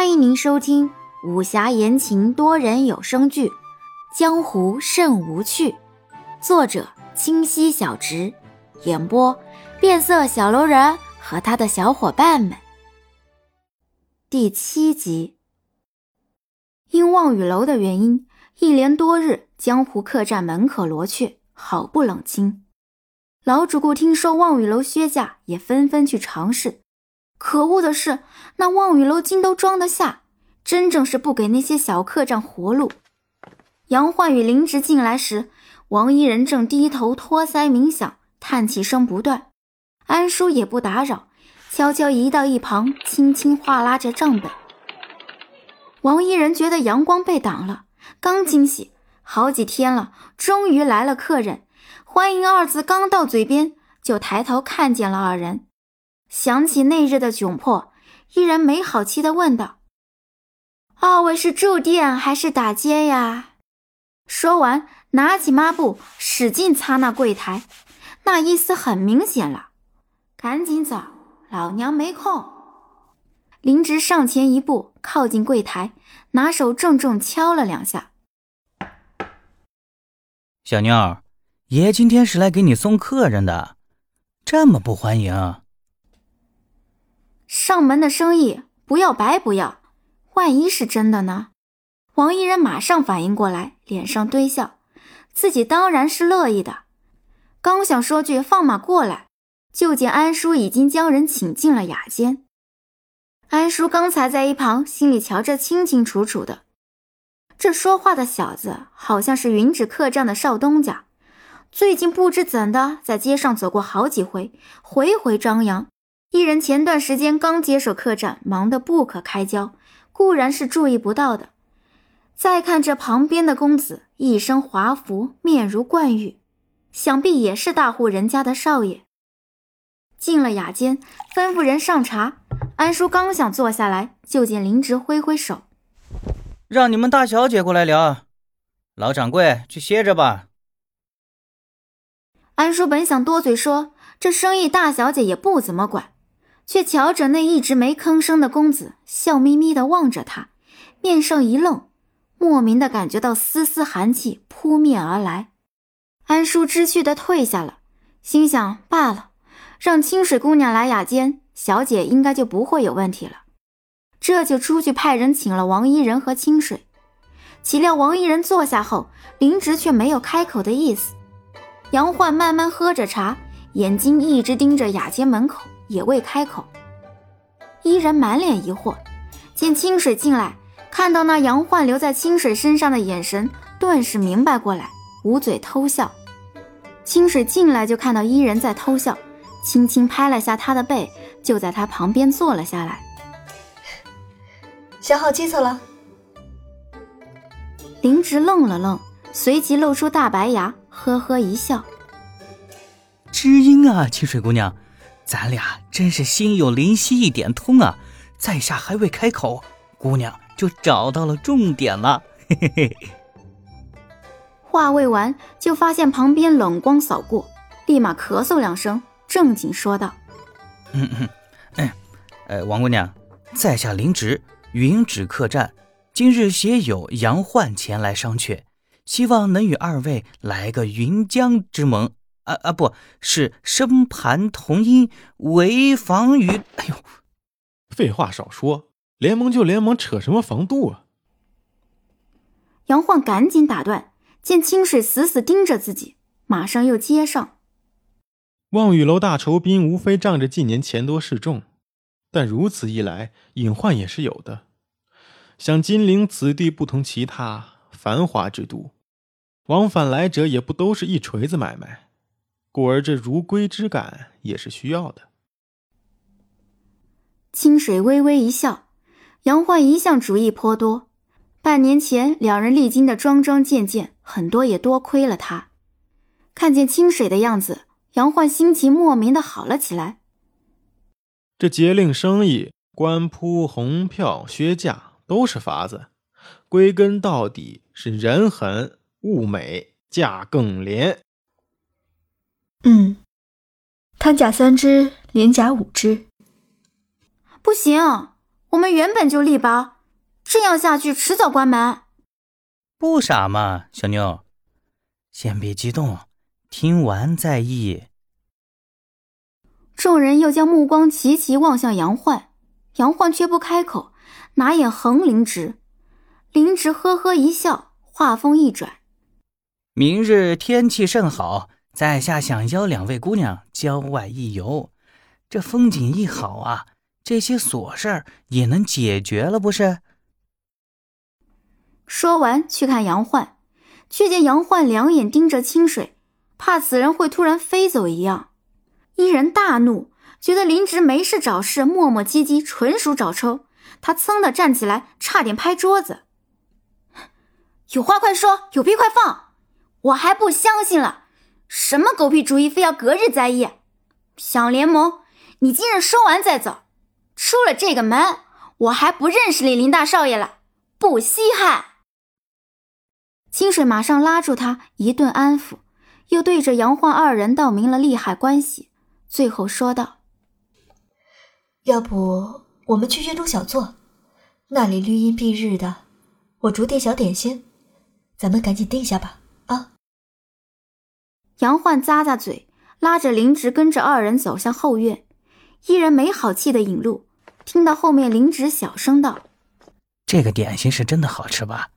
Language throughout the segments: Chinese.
欢迎您收听武侠言情多人有声剧《江湖甚无趣》，作者清溪小直，演播变色小楼人和他的小伙伴们。第七集，因望雨楼的原因，一连多日，江湖客栈门可罗雀，好不冷清。老主顾听说望雨楼削价，也纷纷去尝试。可恶的是，那望雨楼竟都装得下，真正是不给那些小客栈活路。杨焕与林植进来时，王一人正低头托腮冥想，叹气声不断。安叔也不打扰，悄悄移到一旁，轻轻划拉着账本。王一人觉得阳光被挡了，刚惊喜，好几天了，终于来了客人，欢迎二字刚到嘴边，就抬头看见了二人。想起那日的窘迫，依然没好气地问道：“二位是住店还是打街呀？”说完，拿起抹布使劲擦那柜台，那意思很明显了：“赶紧走，老娘没空。”林直上前一步，靠近柜台，拿手重重敲了两下：“小妞儿，爷今天是来给你送客人的，这么不欢迎？”上门的生意不要白不要，万一是真的呢？王一人马上反应过来，脸上堆笑，自己当然是乐意的。刚想说句放马过来，就见安叔已经将人请进了雅间。安叔刚才在一旁心里瞧着清清楚楚的，这说话的小子好像是云芷客栈的少东家，最近不知怎的在街上走过好几回，回回张扬。一人前段时间刚接手客栈，忙得不可开交，固然是注意不到的。再看这旁边的公子，一身华服，面如冠玉，想必也是大户人家的少爷。进了雅间，吩咐人上茶。安叔刚想坐下来，就见林植挥挥手，让你们大小姐过来聊。老掌柜去歇着吧。安叔本想多嘴说，这生意大小姐也不怎么管。却瞧着那一直没吭声的公子，笑眯眯地望着他，面上一愣，莫名的感觉到丝丝寒气扑面而来。安叔知趣的退下了，心想罢了，让清水姑娘来雅间，小姐应该就不会有问题了。这就出去派人请了王一人和清水。岂料王一人坐下后，林植却没有开口的意思。杨焕慢慢喝着茶，眼睛一直盯着雅间门口。也未开口，伊人满脸疑惑。见清水进来，看到那杨焕留在清水身上的眼神，顿时明白过来，捂嘴偷笑。清水进来就看到伊人在偷笑，轻轻拍了下他的背，就在他旁边坐了下来。想好计策了？林植愣了愣，随即露出大白牙，呵呵一笑：“知音啊，清水姑娘。”咱俩真是心有灵犀一点通啊！在下还未开口，姑娘就找到了重点了。嘿嘿嘿。话未完，就发现旁边冷光扫过，立马咳嗽两声，正经说道：“嗯嗯嗯，呃，王姑娘，在下林植，云芷客栈今日携友杨焕前来商榷，希望能与二位来个云江之盟。”啊啊！不是生盘同音，为防于……哎呦，废话少说，联盟就联盟，扯什么防度啊！杨焕赶紧打断，见清水死死盯着自己，马上又接上：“望雨楼大酬宾，无非仗着近年钱多势众，但如此一来，隐患也是有的。想金陵此地，不同其他繁华之都，往返来者也不都是一锤子买卖。”故而这如归之感也是需要的。清水微微一笑，杨焕一向主意颇多，半年前两人历经的桩桩件件，很多也多亏了他。看见清水的样子，杨焕心情莫名的好了起来。这节令生意、官铺、红票、削价都是法子，归根到底是人狠物美价更廉。嗯，摊假三只，连假五只。不行，我们原本就力薄，这样下去迟早关门。不傻嘛，小妞，先别激动，听完再议。众人又将目光齐齐望向杨焕，杨焕却不开口，拿眼横林直。林直呵呵一笑，话锋一转：“明日天气甚好，在下想邀两位姑娘郊外一游。这风景一好啊。”这些琐事儿也能解决了，不是？说完，去看杨焕，却见杨焕两眼盯着清水，怕此人会突然飞走一样。一人大怒，觉得林直没事找事，磨磨唧唧，纯属找抽。他噌的站起来，差点拍桌子：“有话快说，有屁快放！我还不相信了，什么狗屁主意，非要隔日再议？想联盟，你今日说完再走。”出了这个门，我还不认识你林大少爷了，不稀罕。清水马上拉住他，一顿安抚，又对着杨焕二人道明了利害关系，最后说道：“要不我们去院中小坐，那里绿荫蔽日的，我煮点小点心，咱们赶紧定下吧。”啊！杨焕咂咂嘴，拉着林植跟着二人走向后院，一人没好气的引路。听到后面，林植小声道：“这个点心是真的好吃吧？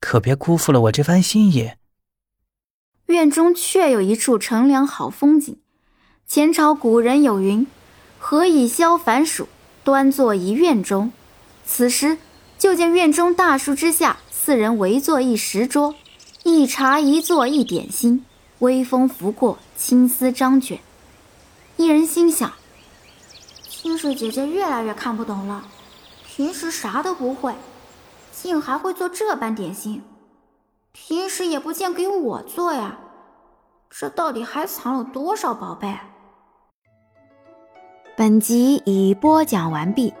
可别辜负了我这番心意。”院中确有一处乘凉好风景。前朝古人有云：“何以消烦暑？端坐一院中。”此时，就见院中大树之下，四人围坐一石桌，一茶一坐一点心，微风拂过，青丝张卷。一人心想。清水姐姐越来越看不懂了，平时啥都不会，竟还会做这般点心。平时也不见给我做呀，这到底还藏了多少宝贝？本集已播讲完毕，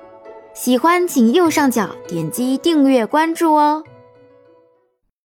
喜欢请右上角点击订阅关注哦。